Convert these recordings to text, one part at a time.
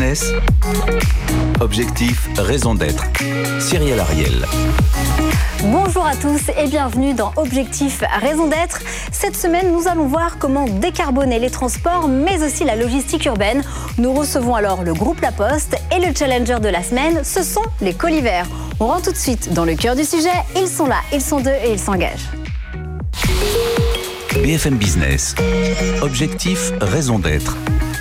Business. Objectif, raison d'être. Cyril Ariel. Bonjour à tous et bienvenue dans Objectif Raison d'être. Cette semaine, nous allons voir comment décarboner les transports, mais aussi la logistique urbaine. Nous recevons alors le groupe La Poste et le challenger de la semaine, ce sont les colivers. On rentre tout de suite dans le cœur du sujet. Ils sont là, ils sont deux et ils s'engagent. BFM Business. Objectif, raison d'être.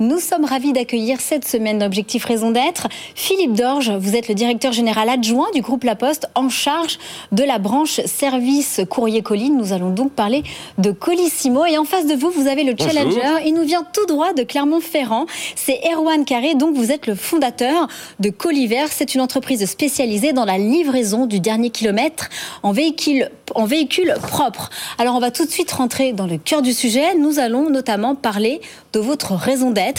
Nous sommes ravis d'accueillir cette semaine d'Objectif Raison d'être Philippe Dorge. Vous êtes le directeur général adjoint du groupe La Poste en charge de la branche service courrier colis. Nous allons donc parler de Colissimo. Et en face de vous, vous avez le challenger. Il nous vient tout droit de Clermont-Ferrand. C'est Erwan Carré. Donc vous êtes le fondateur de Coliver. C'est une entreprise spécialisée dans la livraison du dernier kilomètre en véhicule, en véhicule propre. Alors on va tout de suite rentrer dans le cœur du sujet. Nous allons notamment parler de votre raison d'être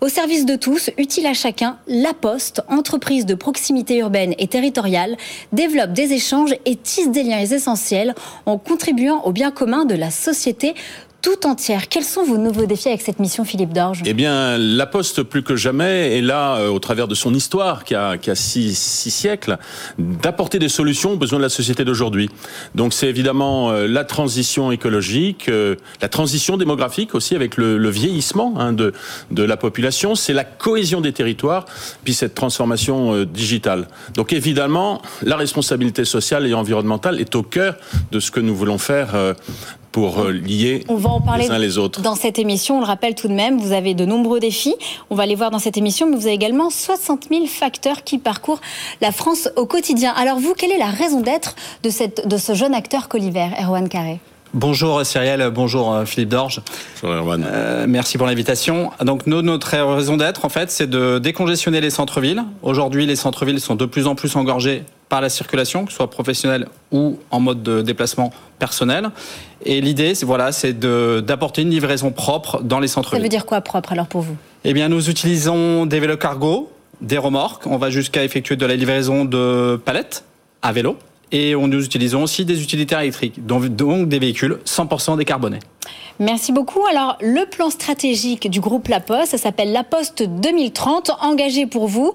au service de tous, utile à chacun, La Poste, entreprise de proximité urbaine et territoriale, développe des échanges et tisse des liens essentiels en contribuant au bien commun de la société tout entière. Quels sont vos nouveaux défis avec cette mission, Philippe Dorge? Eh bien, La Poste, plus que jamais, est là, euh, au travers de son histoire, qui a, a six, siècles, d'apporter des solutions aux besoins de la société d'aujourd'hui. Donc, c'est évidemment euh, la transition écologique, euh, la transition démographique aussi, avec le, vieillissement hein, de la population. C'est la cohésion des territoires, puis cette transformation digitale. Donc, évidemment, la responsabilité sociale et environnementale est au cœur de ce que nous voulons faire pour euh, lier on va en parler les uns les autres. Dans cette émission, on le rappelle tout de même, vous avez de nombreux défis. On va les voir dans cette émission, mais vous avez également 60 000 facteurs qui parcourent la France au quotidien. Alors vous, quelle est la raison d'être de, cette, de ce jeune acteur Coliver, Erwan Carré? Bonjour Cyrielle, bonjour euh, Philippe Dorge. Bonjour Erwan. Euh, merci pour l'invitation. Donc notre raison d'être, en fait, c'est de décongestionner les centres-villes. Aujourd'hui, les centres-villes sont de plus en plus engorgés par la circulation, que ce soit professionnelle ou en mode de déplacement personnel. Et l'idée, c'est voilà, c'est d'apporter une livraison propre dans les centres-villes. Ça veut dire quoi propre alors pour vous? Eh bien, nous utilisons des vélos cargo, des remorques. On va jusqu'à effectuer de la livraison de palettes à vélo. Et nous utilisons aussi des utilitaires électriques, donc, donc des véhicules 100% décarbonés. Merci beaucoup. Alors, le plan stratégique du groupe La Poste, ça s'appelle La Poste 2030, engagé pour vous.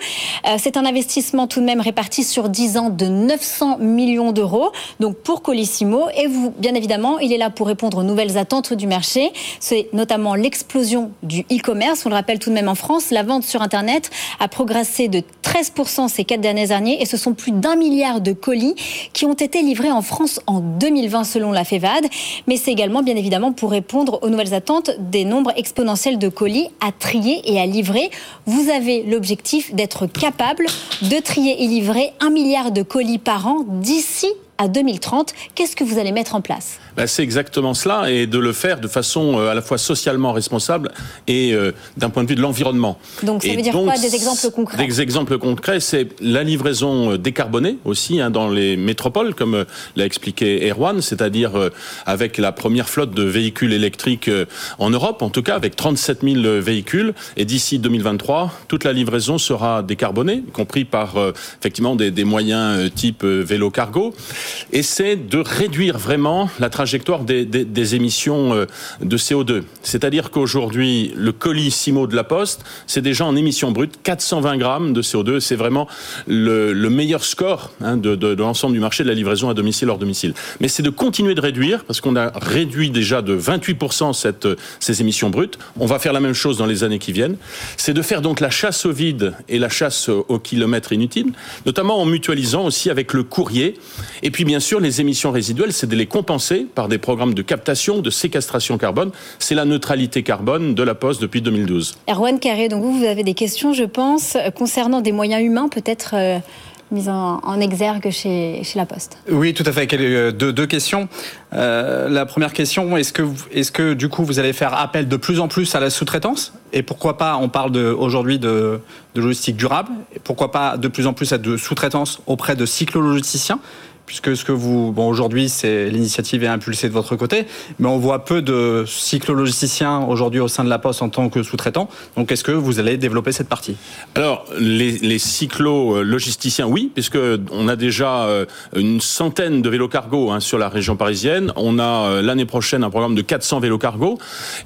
Euh, c'est un investissement tout de même réparti sur 10 ans de 900 millions d'euros, donc pour Colissimo. Et vous, bien évidemment, il est là pour répondre aux nouvelles attentes du marché. C'est notamment l'explosion du e-commerce. On le rappelle tout de même en France, la vente sur Internet a progressé de 13% ces quatre dernières années et ce sont plus d'un milliard de colis qui ont été livrés en France en 2020 selon la FEVAD. Mais c'est également, bien évidemment, pour répondre aux nouvelles attentes des nombres exponentiels de colis à trier et à livrer. Vous avez l'objectif d'être capable de trier et livrer un milliard de colis par an d'ici à 2030. Qu'est-ce que vous allez mettre en place? Ben, C'est exactement cela, et de le faire de façon euh, à la fois socialement responsable et euh, d'un point de vue de l'environnement. Donc ça et veut dire donc, quoi Des exemples concrets? Des exemples concrets, c'est la livraison euh, décarbonée aussi hein, dans les métropoles, comme l'a expliqué Erwan, c'est-à-dire avec la première flotte de véhicules électriques en Europe, en tout cas avec 37 000 véhicules, et d'ici 2023, toute la livraison sera décarbonée, y compris par effectivement des, des moyens type vélo cargo et c'est de réduire vraiment la trajectoire des, émissions euh, de CO2. C'est-à-dire qu'aujourd'hui, le colis Simo de la Poste, c'est déjà en émission brute 420 grammes de CO2. C'est vraiment le, le, meilleur score hein, de, l'ensemble du marché de la livraison à domicile hors domicile. Mais c'est de continuer de réduire, parce qu'on a réduit déjà de 28% cette, ces émissions brutes. On va faire la même chose dans les années qui viennent. C'est de faire donc la chasse au vide et la chasse au kilomètre inutile, notamment en mutualisant aussi avec le courrier. Et puis bien sûr, les émissions résiduelles, c'est de les compenser par des programmes de captation, de séquestration carbone. C'est la neutralité carbone de la Poste depuis 2012. Erwan Carré, donc vous, vous avez des questions, je pense, concernant des moyens humains, peut-être. Euh mise en, en, exergue chez, chez, La Poste. Oui, tout à fait. Deux, deux questions. Euh, la première question, est-ce que, est que du coup vous allez faire appel de plus en plus à la sous-traitance? Et pourquoi pas, on parle aujourd'hui de, de, logistique durable, et pourquoi pas de plus en plus à de sous-traitance auprès de cyclologisticiens puisque ce que vous, bon, aujourd'hui, c'est l'initiative est impulsée de votre côté, mais on voit peu de cyclologisticiens aujourd'hui au sein de la Poste en tant que sous-traitant. Donc, est-ce que vous allez développer cette partie? Alors, les, les cyclo-logisticiens, oui, puisque on a déjà euh, une centaine de vélos cargo hein, sur la région parisienne. On a euh, l'année prochaine un programme de 400 vélos cargo.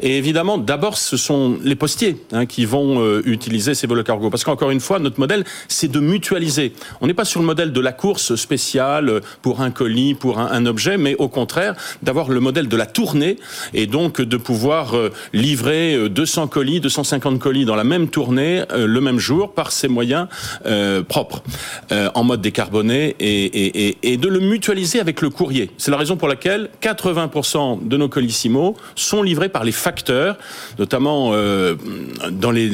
Et évidemment, d'abord, ce sont les postiers hein, qui vont euh, utiliser ces vélos cargo. Parce qu'encore une fois, notre modèle, c'est de mutualiser. On n'est pas sur le modèle de la course spéciale pour un colis, pour un, objet, mais au contraire, d'avoir le modèle de la tournée et donc de pouvoir livrer 200 colis, 250 colis dans la même tournée le même jour par ces moyens euh, propres, euh, en mode décarboné, et, de le mutualiser avec le courrier. C'est la raison pour laquelle 80% de nos colissimo sont livrés par les facteurs, notamment euh, dans les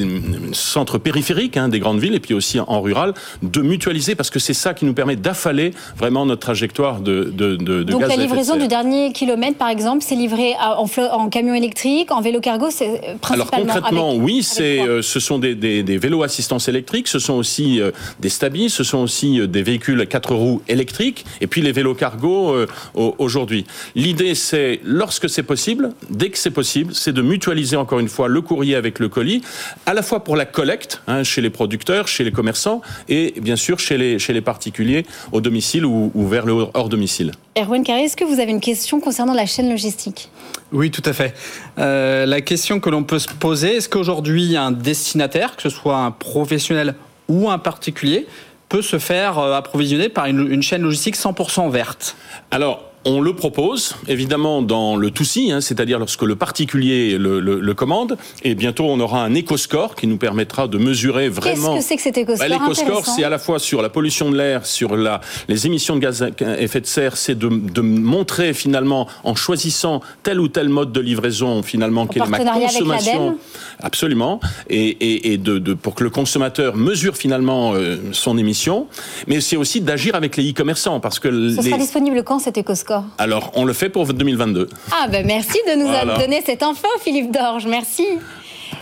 centres périphériques hein, des grandes villes et puis aussi en rural, de mutualiser parce que c'est ça qui nous permet d'affaler vraiment notre trajectoire de, de, de, Donc la livraison du dernier kilomètre, par exemple, c'est livré en, en, camion électrique, en vélo cargo, c'est principalement. Alors concrètement, avec, oui, c'est, ce sont des, des, des vélos assistance électrique, ce sont aussi euh, des stabis, ce sont aussi euh, des véhicules à quatre roues électriques, et puis les vélos cargo euh, aujourd'hui. L'idée, c'est, lorsque c'est possible, dès que c'est possible, c'est de mutualiser encore une fois le courrier avec le colis, à la fois pour la collecte, hein, chez les producteurs, chez les commerçants, et bien sûr chez les, chez les particuliers, au domicile ou, ou vers le hors domicile. Erwan Carré, est-ce que vous avez une question concernant la chaîne logistique? Oui, tout à fait. Euh, la question que l'on peut se poser, est-ce qu'aujourd'hui un destinataire, que ce soit un professionnel ou un particulier, peut se faire euh, approvisionner par une, une chaîne logistique 100% verte? Alors, on le propose, évidemment, dans le tout hein, c'est-à-dire lorsque le particulier le, le, le, commande. Et bientôt, on aura un éco-score qui nous permettra de mesurer vraiment. Qu'est-ce que c'est que cet éco-score bah, L'éco-score, c'est à la fois sur la pollution de l'air, sur la, les émissions de gaz à effet de serre, c'est de, de, montrer finalement, en choisissant tel ou tel mode de livraison, finalement, quelle est ma consommation. Absolument. Et, et, et de, de, pour que le consommateur mesure finalement euh, son émission. Mais c'est aussi d'agir avec les e-commerçants. Parce que Ce les... sera disponible quand cet éco-score? Alors, on le fait pour 2022. Ah ben merci de nous voilà. donner cette info, Philippe Dorge. Merci.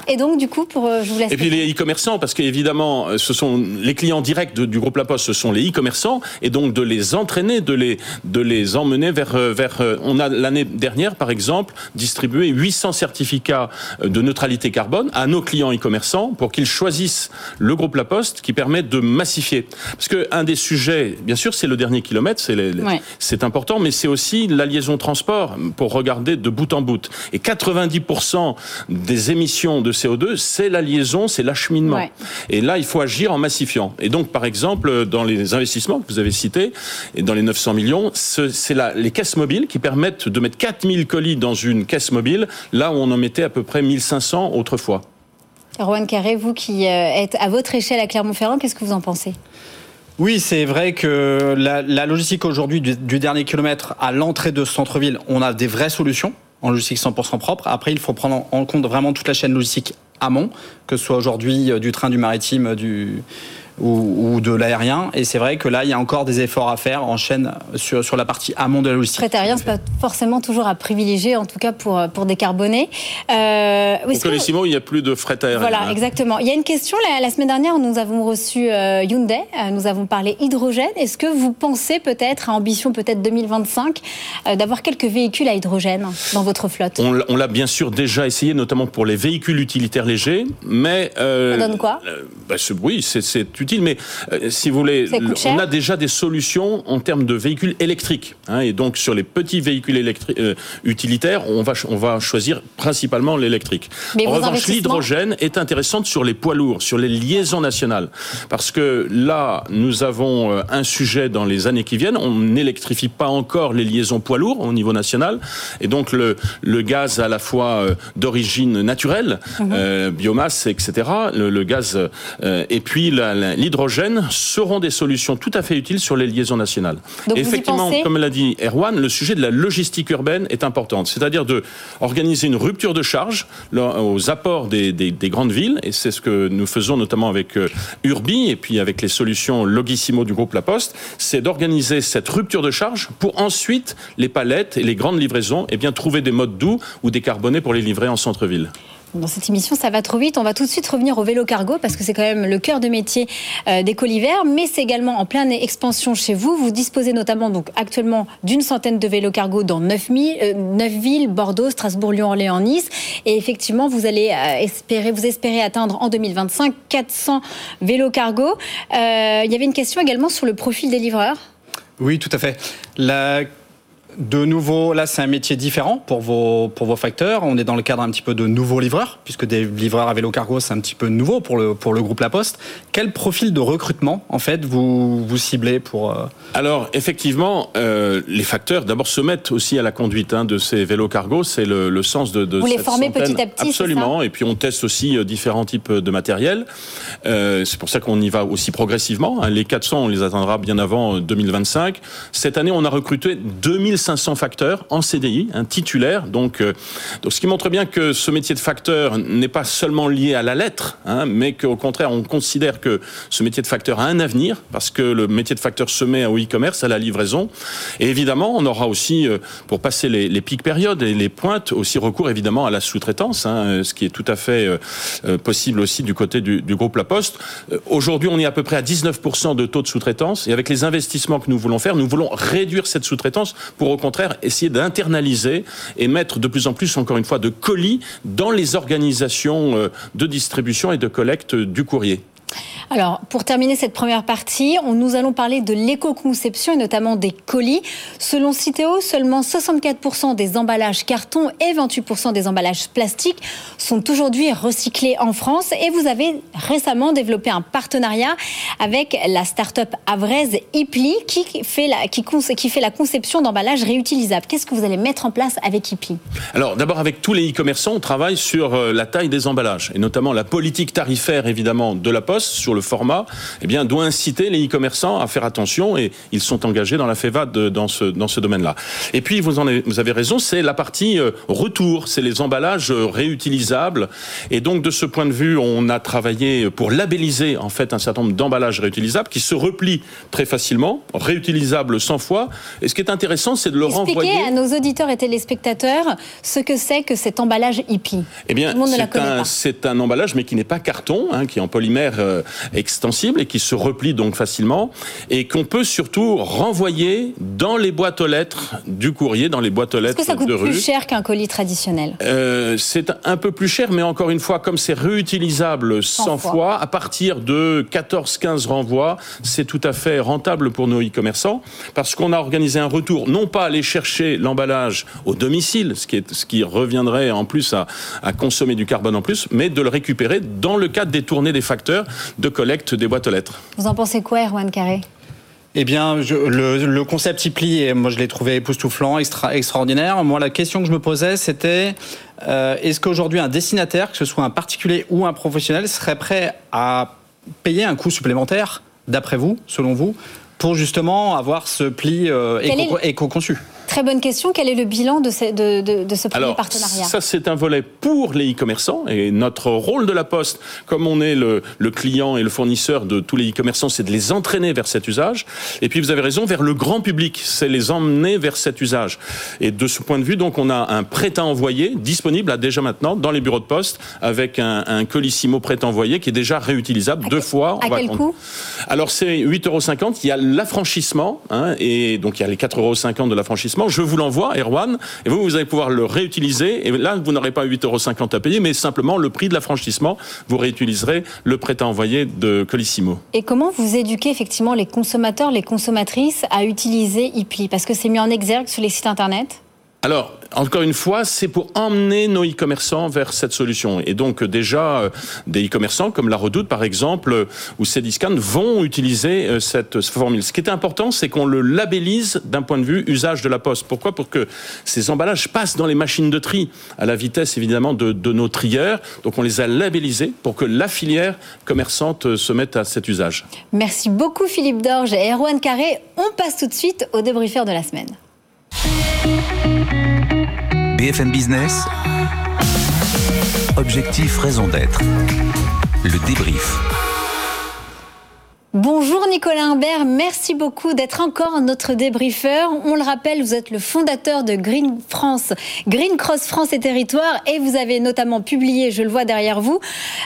Et donc, du coup, pour, euh, je vous laisse. Et puis les e-commerçants, parce qu'évidemment, euh, ce sont les clients directs de, du groupe La Poste, ce sont les e-commerçants, et donc de les entraîner, de les, de les emmener vers, euh, vers. On a l'année dernière, par exemple, distribué 800 certificats de neutralité carbone à nos clients e-commerçants pour qu'ils choisissent le groupe La Poste qui permet de massifier. Parce que un des sujets, bien sûr, c'est le dernier kilomètre, c'est ouais. c'est important, mais c'est aussi la liaison transport pour regarder de bout en bout. Et 90% des émissions de CO2, c'est la liaison, c'est l'acheminement. Ouais. Et là, il faut agir en massifiant. Et donc, par exemple, dans les investissements que vous avez cités, et dans les 900 millions, c'est les caisses mobiles qui permettent de mettre 4000 colis dans une caisse mobile, là où on en mettait à peu près 1500 autrefois. Rowan Carré, vous qui êtes à votre échelle à Clermont-Ferrand, qu'est-ce que vous en pensez? Oui, c'est vrai que la, la logistique aujourd'hui du, du, dernier kilomètre à l'entrée de ce centre-ville, on a des vraies solutions en logistique 100% propre. Après, il faut prendre en compte vraiment toute la chaîne logistique amont, que ce soit aujourd'hui du train, du maritime, du, ou, ou de l'aérien. Et c'est vrai que là, il y a encore des efforts à faire en chaîne sur, sur la partie amont de la logistique. Fret aérien, c'est pas forcément toujours à privilégier, en tout cas pour, pour décarboner. Euh, Au Colissimo, il n'y a plus de fret aérien. Voilà, hein. exactement. Il y a une question, la, la, semaine dernière, nous avons reçu euh, Hyundai, euh, nous avons parlé hydrogène. Est-ce que vous pensez peut-être, à ambition peut-être 2025, euh, d'avoir quelques véhicules à hydrogène dans votre flotte? On, on l'a bien sûr déjà essayé, notamment pour les véhicules utilitaires légers, mais... Ça donne quoi? bah, Oui, c'est utile, mais euh, si vous voulez, on a déjà des solutions en termes de véhicules électriques. Hein, et donc, sur les petits véhicules euh, utilitaires, on va, on va choisir principalement l'électrique. En revanche, l'hydrogène est intéressante sur les poids lourds, sur les liaisons nationales. Parce que là, nous avons euh, un sujet dans les années qui viennent. On n'électrifie pas encore les liaisons poids lourds au niveau national. Et donc, le, le gaz à la fois d'origine naturelle, mmh. euh, biomasse, etc., le, le gaz, euh, et puis l'hydrogène seront des solutions tout à fait utiles sur les liaisons nationales. Donc et effectivement, comme l'a dit Erwan, le sujet de la logistique urbaine est important. C'est-à-dire de organiser une rupture de charge aux apports des, des, des grandes villes, et c'est ce que nous faisons notamment avec euh, Urbi et puis avec les solutions Logissimo du groupe La Poste, c'est d'organiser cette rupture de charge pour ensuite les palettes et les grandes livraisons, et eh bien trouver des modes doux ou décarbonés pour les livrer en centre-ville. Dans cette émission, ça va trop vite. On va tout de suite revenir au vélo cargo parce que c'est quand même le cœur de métier euh, des colivers, mais c'est également en pleine expansion chez vous. Vous disposez notamment donc actuellement d'une centaine de vélos cargo dans 9, 000, 9 villes Bordeaux, Strasbourg, Lyon, Orléans, Nice. Et effectivement, vous allez euh, espérer, vous espérez atteindre en 2025 400 vélos cargo. Euh, il y avait une question également sur le profil des livreurs. Oui, tout à fait. La de nouveau, là, c'est un métier différent pour vos, pour vos facteurs. On est dans le cadre un petit peu de nouveaux livreurs, puisque des livreurs à vélo cargo, c'est un petit peu nouveau pour le, pour le groupe La Poste. Quel profil de recrutement, en fait, vous, vous ciblez pour... Euh, Alors, effectivement, euh, les facteurs, d'abord, se mettent aussi à la conduite hein, de ces vélos cargo. C'est le, le, sens de, de Vous les formez petit à petit, Absolument. Et puis, on teste aussi euh, différents types de matériel. Euh, c'est pour ça qu'on y va aussi progressivement. Hein. Les 400, on les atteindra bien avant 2025. Cette année, on a recruté 2000 500 facteurs en CDI, un titulaire. Donc, euh, donc, ce qui montre bien que ce métier de facteur n'est pas seulement lié à la lettre, hein, mais qu'au contraire, on considère que ce métier de facteur a un avenir, parce que le métier de facteur se met au e-commerce, à la livraison. Et évidemment, on aura aussi, euh, pour passer les, les pics périodes et les pointes, aussi recours évidemment à la sous-traitance, hein, ce qui est tout à fait euh, possible aussi du côté du, groupe La Poste. Aujourd'hui, on est à peu près à 19% de taux de sous-traitance, et avec les investissements que nous voulons faire, nous voulons réduire cette sous-traitance au contraire essayer d'internaliser et mettre de plus en plus, encore une fois, de colis dans les organisations euh, de distribution et de collecte du courrier. Alors, pour terminer cette première partie, nous allons parler de l'éco-conception et notamment des colis. Selon Citeo, seulement 64% des emballages carton et 28% des emballages plastiques sont aujourd'hui recyclés en France. Et vous avez récemment développé un partenariat avec la start-up avraise Ipli qui fait la, conception d'emballages réutilisables. Qu'est-ce que vous allez mettre en place avec Ipli? Alors, d'abord, avec tous les e-commerçants, on travaille sur euh, la taille des emballages et notamment la politique tarifaire, évidemment, de la Poste sur le format, eh bien, doit inciter les e-commerçants à faire attention et ils sont engagés dans la FEVAD dans ce, dans ce domaine-là. Et puis, vous, en avez, vous avez raison, c'est la partie euh, retour, c'est les emballages euh, réutilisables. Et donc, de ce point de vue, on a travaillé pour labelliser, en fait, un certain nombre d'emballages réutilisables qui se replient très facilement, réutilisables 100 fois. Et ce qui est intéressant, c'est de le Expliquez renvoyer. à nos auditeurs et téléspectateurs ce que c'est que cet emballage hippie. Eh bien, c'est un, un, emballage, mais qui n'est pas carton, hein, qui est en polymère euh, extensible et qui se replie donc facilement et qu'on peut surtout renvoyer dans les boîtes aux lettres du courrier, dans les boîtes aux lettres Est-ce que ça coûte plus cher qu'un colis traditionnel? Euh, C'est un peu plus cher, mais encore une fois, comme c'est réutilisable 100 fois. fois, à partir de 14-15 renvois, c'est tout à fait rentable pour nos e-commerçants parce qu'on a organisé un retour, non pas aller chercher l'emballage au domicile, ce qui, est, ce qui reviendrait en plus à, à consommer du carbone en plus, mais de le récupérer dans le cadre des tournées des facteurs de collecte des boîtes aux lettres. Vous en pensez quoi, Erwan Carré? Eh bien, je, le, le, concept Ipli, moi je l'ai trouvé époustouflant, extra, extraordinaire. Moi, la question que je me posais, c'était euh, est-ce qu'aujourd'hui un destinataire, que ce soit un particulier ou un professionnel, serait prêt à payer un coût supplémentaire, d'après vous, selon vous, pour justement avoir ce pli euh, éco-conçu éco Très bonne question. Quel est le bilan de ce, de, de, de ce premier Alors, partenariat? Ça, c'est un volet pour les e-commerçants. Et notre rôle de la Poste, comme on est le, le client et le fournisseur de tous les e-commerçants, c'est de les entraîner vers cet usage. Et puis, vous avez raison, vers le grand public, c'est les emmener vers cet usage. Et de ce point de vue, donc, on a un prêt à envoyer disponible là, déjà maintenant dans les bureaux de poste avec un, un colissimo prêt à envoyer qui est déjà réutilisable à deux fois. À quel coût? Alors, c'est 8,50 euros. Il y a l'affranchissement, hein, et donc il y a les 4,50 euros de l'affranchissement. Je vous l'envoie, Erwan, et vous, vous allez pouvoir le réutiliser. Et là, vous n'aurez pas 8,50 euros à payer, mais simplement le prix de l'affranchissement. Vous réutiliserez le prêt à envoyer de Colissimo. Et comment vous éduquez effectivement les consommateurs, les consommatrices à utiliser Ipli? Parce que c'est mis en exergue sur les sites internet alors, encore une fois, c'est pour emmener nos e-commerçants vers cette solution. Et donc déjà, euh, des e-commerçants comme La Redoute, par exemple, euh, ou Cdiscount vont utiliser euh, cette formule. Ce qui est important, c'est qu'on le labellise d'un point de vue usage de la poste. Pourquoi? Pour que ces emballages passent dans les machines de tri, à la vitesse évidemment de, de nos trieurs. Donc on les a labellisés pour que la filière commerçante se mette à cet usage. Merci beaucoup Philippe Dorge et Erwan Carré. On passe tout de suite au débriefeur de la semaine. BFM Business. Objectif raison d'être. Le débrief. Bonjour Nicolas Imbert, merci beaucoup d'être encore notre débriefeur. On le rappelle, vous êtes le fondateur de Green France, Green Cross France et Territoires et vous avez notamment publié, je le vois derrière vous,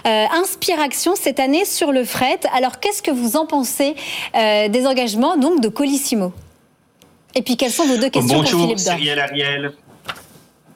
euh, Inspiration cette année sur le fret. Alors qu'est-ce que vous en pensez euh, des engagements donc de Colissimo? Et puis quelles sont vos deux questions Bonjour, pour Philippe Ariel.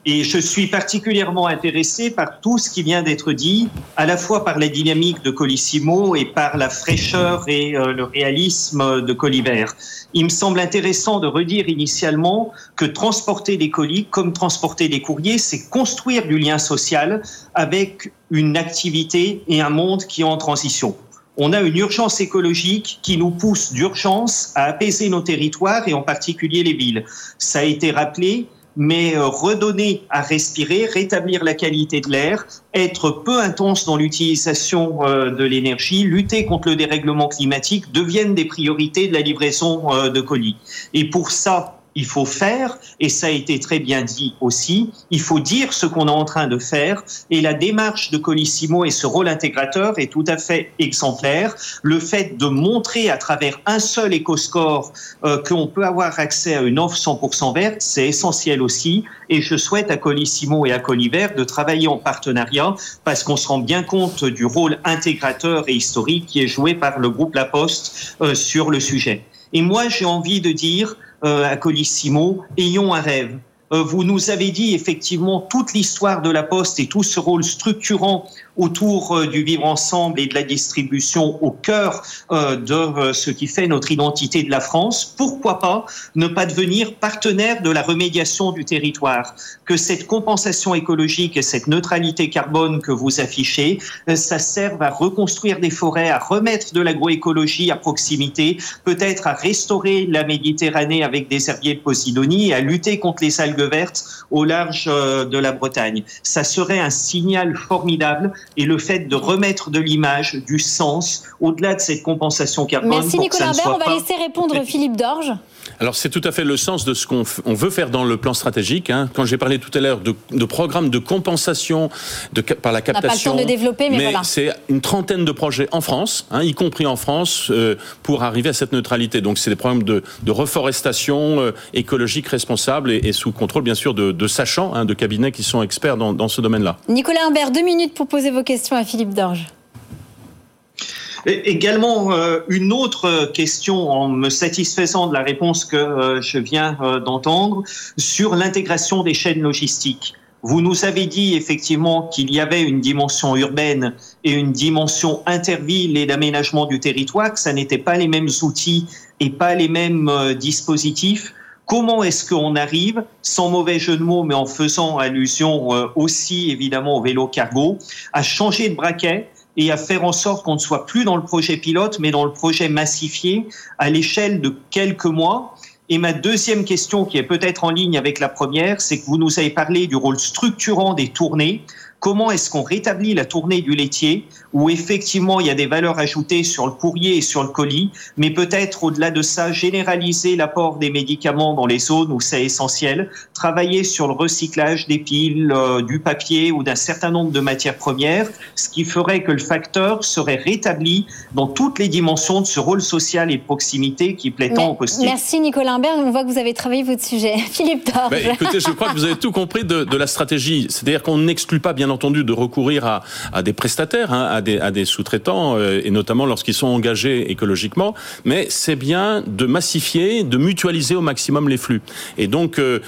Et je suis particulièrement intéressé par tout ce qui vient d'être dit, à la fois par la dynamique de Colissimo et par la fraîcheur et euh, le réalisme de Colibert. Il me semble intéressant de redire initialement que transporter des colis, comme transporter des courriers, c'est construire du lien social avec une activité et un monde qui est en transition. On a une urgence écologique qui nous pousse d'urgence à apaiser nos territoires et en particulier les villes. Ça a été rappelé, mais euh, redonner à respirer, rétablir la qualité de l'air, être peu intense dans l'utilisation euh, de l'énergie, lutter contre le dérèglement climatique deviennent des priorités de la livraison euh, de colis. Et pour ça, il faut faire, et ça a été très bien dit aussi, il faut dire ce qu'on est en train de faire, et la démarche de Colissimo et ce rôle intégrateur est tout à fait exemplaire. Le fait de montrer à travers un seul éco-score euh, qu'on peut avoir accès à une offre 100% verte, c'est essentiel aussi, et je souhaite à Colissimo et à Colivert de travailler en partenariat, parce qu'on se rend bien compte du rôle intégrateur et historique qui est joué par le groupe La Poste euh, sur le sujet. Et moi, j'ai envie de dire, à Colissimo, ayons un rêve. Euh, vous nous avez dit effectivement toute l'histoire de la Poste et tout ce rôle structurant autour euh, du vivre ensemble et de la distribution au cœur euh, de ce qui fait notre identité de la France. Pourquoi pas ne pas devenir partenaire de la remédiation du territoire? Que cette compensation écologique et cette neutralité carbone que vous affichez, ça serve à reconstruire des forêts, à remettre de l'agroécologie à proximité, peut-être à restaurer la Méditerranée avec des herbiers de Posidonie à lutter contre les algues verte au large euh, de la Bretagne. Ça serait un signal formidable et le fait de remettre de l'image, du sens, au-delà de cette compensation carbone. Merci Nicolas Bert, on va laisser répondre Philippe Dorge. Alors c'est tout à fait le sens de ce qu'on veut faire dans le plan stratégique. Hein. Quand j'ai parlé tout à l'heure de, de programmes de compensation de, par la captation, on pas le temps de développer, mais, mais voilà. c'est une trentaine de projets en France, hein, y compris en France, euh, pour arriver à cette neutralité. Donc c'est des programmes de, de reforestation euh, écologique responsable et, et, sous contrôle bien sûr de, de sachants, hein, de cabinets qui sont experts dans, dans ce domaine-là. Nicolas Humbert, deux minutes pour poser vos questions à Philippe Dorge. Également, euh, une autre question en me satisfaisant de la réponse que euh, je viens euh, d'entendre sur l'intégration des chaînes logistiques. Vous nous avez dit effectivement qu'il y avait une dimension urbaine et une dimension interville et d'aménagement du territoire, que ça n'était pas les mêmes outils et pas les mêmes dispositifs. Comment est-ce qu'on arrive, sans mauvais jeu de mots, mais en faisant allusion aussi évidemment au vélo cargo, à changer de braquet et à faire en sorte qu'on ne soit plus dans le projet pilote, mais dans le projet massifié à l'échelle de quelques mois. Et ma deuxième question, qui est peut-être en ligne avec la première, c'est que vous nous avez parlé du rôle structurant des tournées. Comment est-ce qu'on rétablit la tournée du laitier où effectivement il y a des valeurs ajoutées sur le courrier et sur le colis, mais peut-être au-delà de ça, généraliser l'apport des médicaments dans les zones où c'est essentiel, travailler sur le recyclage des piles, euh, du papier ou d'un certain nombre de matières premières, ce qui ferait que le facteur serait rétabli dans toutes les dimensions de ce rôle social et de proximité qui plaît tant au postier. Merci Nicolas Imbert, on voit que vous avez travaillé votre sujet. Philippe Dorge. Ben, écoutez, je crois que vous avez tout compris de, de la stratégie, c'est-à-dire qu'on n'exclut pas bien entendu de recourir à, des prestataires, hein, à des, à des sous-traitants, euh, et notamment lorsqu'ils sont engagés écologiquement, mais c'est bien de massifier, de mutualiser au maximum les flux. Et donc, euh,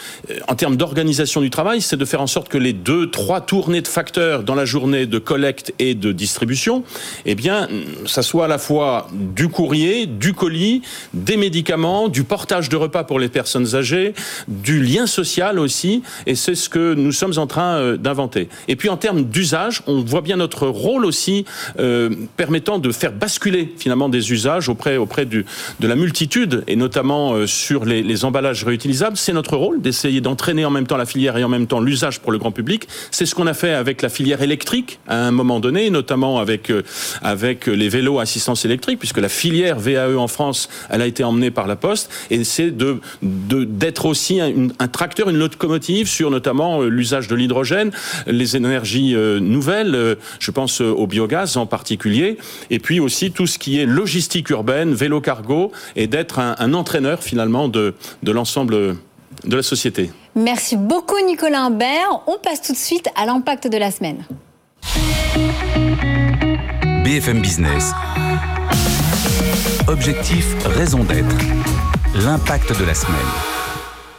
en termes d'organisation du travail, c'est de faire en sorte que les deux, trois tournées de facteurs dans la journée de collecte et de distribution, eh bien, ça soit à la fois du courrier, du colis, des médicaments, du portage de repas pour les personnes âgées, du lien social aussi, et c'est ce que nous sommes en train euh, d'inventer. Et puis en termes d'usage, on voit bien notre rôle aussi euh, permettant de faire basculer finalement des usages auprès, auprès de la multitude, et notamment euh, sur les, emballages réutilisables. C'est notre rôle d'essayer d'entraîner en même temps la filière et en même temps l'usage pour le grand public. C'est ce qu'on a fait avec la filière électrique à un moment donné, notamment avec, euh, avec les vélos assistance électrique, puisque la filière VAE en France, elle a été emmenée par la Poste, et c'est de, d'être aussi un, tracteur, une locomotive sur notamment l'usage de l'hydrogène, les énergies énergies nouvelles. Je pense au biogaz en particulier. Et puis aussi tout ce qui est logistique urbaine, vélo cargo, et d'être un, entraîneur finalement de, de l'ensemble de la société. Merci beaucoup Nicolas Imbert. On passe tout de suite à l'impact de la semaine. BFM Business. Objectif, raison d'être. L'impact de la semaine.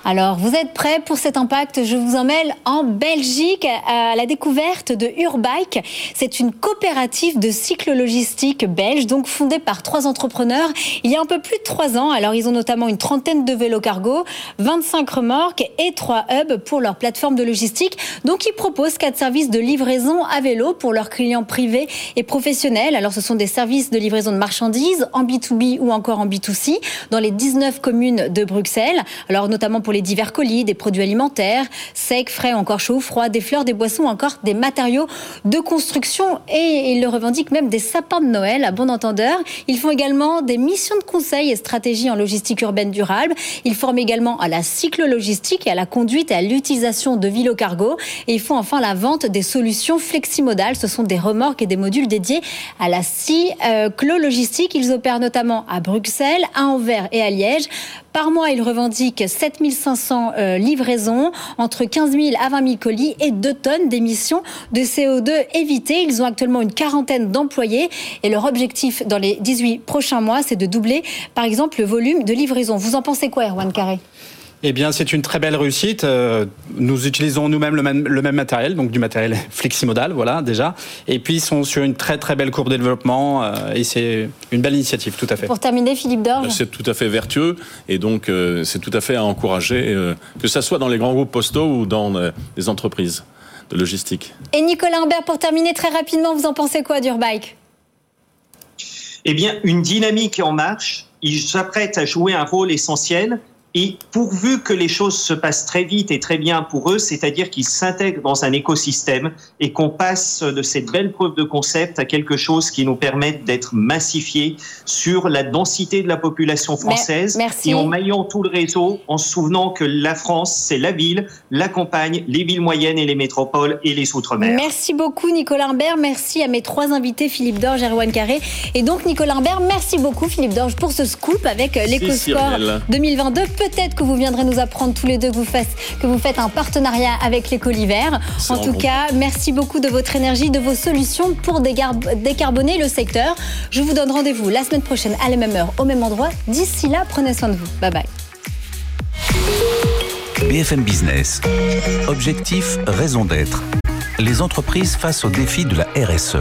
Alors, vous êtes prêts pour cet impact? Je vous emmène en Belgique à la découverte de Urbike. C'est une coopérative de cycle logistique belge, donc fondée par trois entrepreneurs il y a un peu plus de trois ans. Alors, ils ont notamment une trentaine de vélos cargo, 25 remorques et trois hubs pour leur plateforme de logistique. Donc, ils proposent quatre services de livraison à vélo pour leurs clients privés et professionnels. Alors, ce sont des services de livraison de marchandises en B2B ou encore en B2C dans les 19 communes de Bruxelles. Alors, notamment pour les divers colis, des produits alimentaires, secs, frais, encore chauds, froids, des fleurs, des boissons, encore des matériaux de construction et ils le revendiquent même des sapins de Noël à bon entendeur. Ils font également des missions de conseil et stratégie en logistique urbaine durable. Ils forment également à la cyclo-logistique et à la conduite et à l'utilisation de vélos cargo. Et ils font enfin la vente des solutions fleximodales. Ce sont des remorques et des modules dédiés à la cyclo-logistique. Ils opèrent notamment à Bruxelles, à Anvers et à Liège. Par mois, ils revendiquent 7500 euh, livraisons, entre 15 000 à 20 000 colis et 2 tonnes d'émissions de CO2 évitées. Ils ont actuellement une quarantaine d'employés et leur objectif dans les 18 prochains mois, c'est de doubler, par exemple, le volume de livraison. Vous en pensez quoi, Erwan Carré? Eh bien, c'est une très belle réussite. Euh, nous utilisons nous-mêmes le même, le même matériel, donc du matériel fleximodal, voilà, déjà. Et puis, ils sont sur une très, très belle courbe de développement euh, et c'est une belle initiative, tout à fait. Pour terminer, Philippe Dorge. C'est tout à fait vertueux et donc euh, c'est tout à fait à encourager, que ce soit dans les grands groupes postaux ou dans les entreprises de logistique. Et Nicolas Humbert, pour terminer très rapidement, vous en pensez quoi d'Urbike? Eh bien, une dynamique en marche. Il s'apprête à jouer un rôle essentiel et pourvu que les choses se passent très vite et très bien pour eux, c'est-à-dire qu'ils s'intègrent dans un écosystème et qu'on passe de cette belle preuve de concept à quelque chose qui nous permette d'être massifié sur la densité de la population française Merci. et en maillant tout le réseau, en se souvenant que la France, c'est la ville, la campagne, les villes moyennes et les métropoles et les outre-mer. Merci beaucoup Nicolas Imbert, merci à mes trois invités Philippe Dorge, Erwan Carré et donc Nicolas Imbert, merci beaucoup Philippe Dorge pour ce scoop avec l'EcoSport 2022 peut-être que vous viendrez nous apprendre tous les deux que vous faites, que vous faites un partenariat avec les colivers. En tout cas, merci beaucoup de votre énergie, de vos solutions pour décarboner le secteur. Je vous donne rendez-vous la semaine prochaine à la même heure, au même endroit. D'ici là, prenez soin de vous. Bye bye. BFM Business. Objectif, raison d'être. Les entreprises face au défi de la RSE.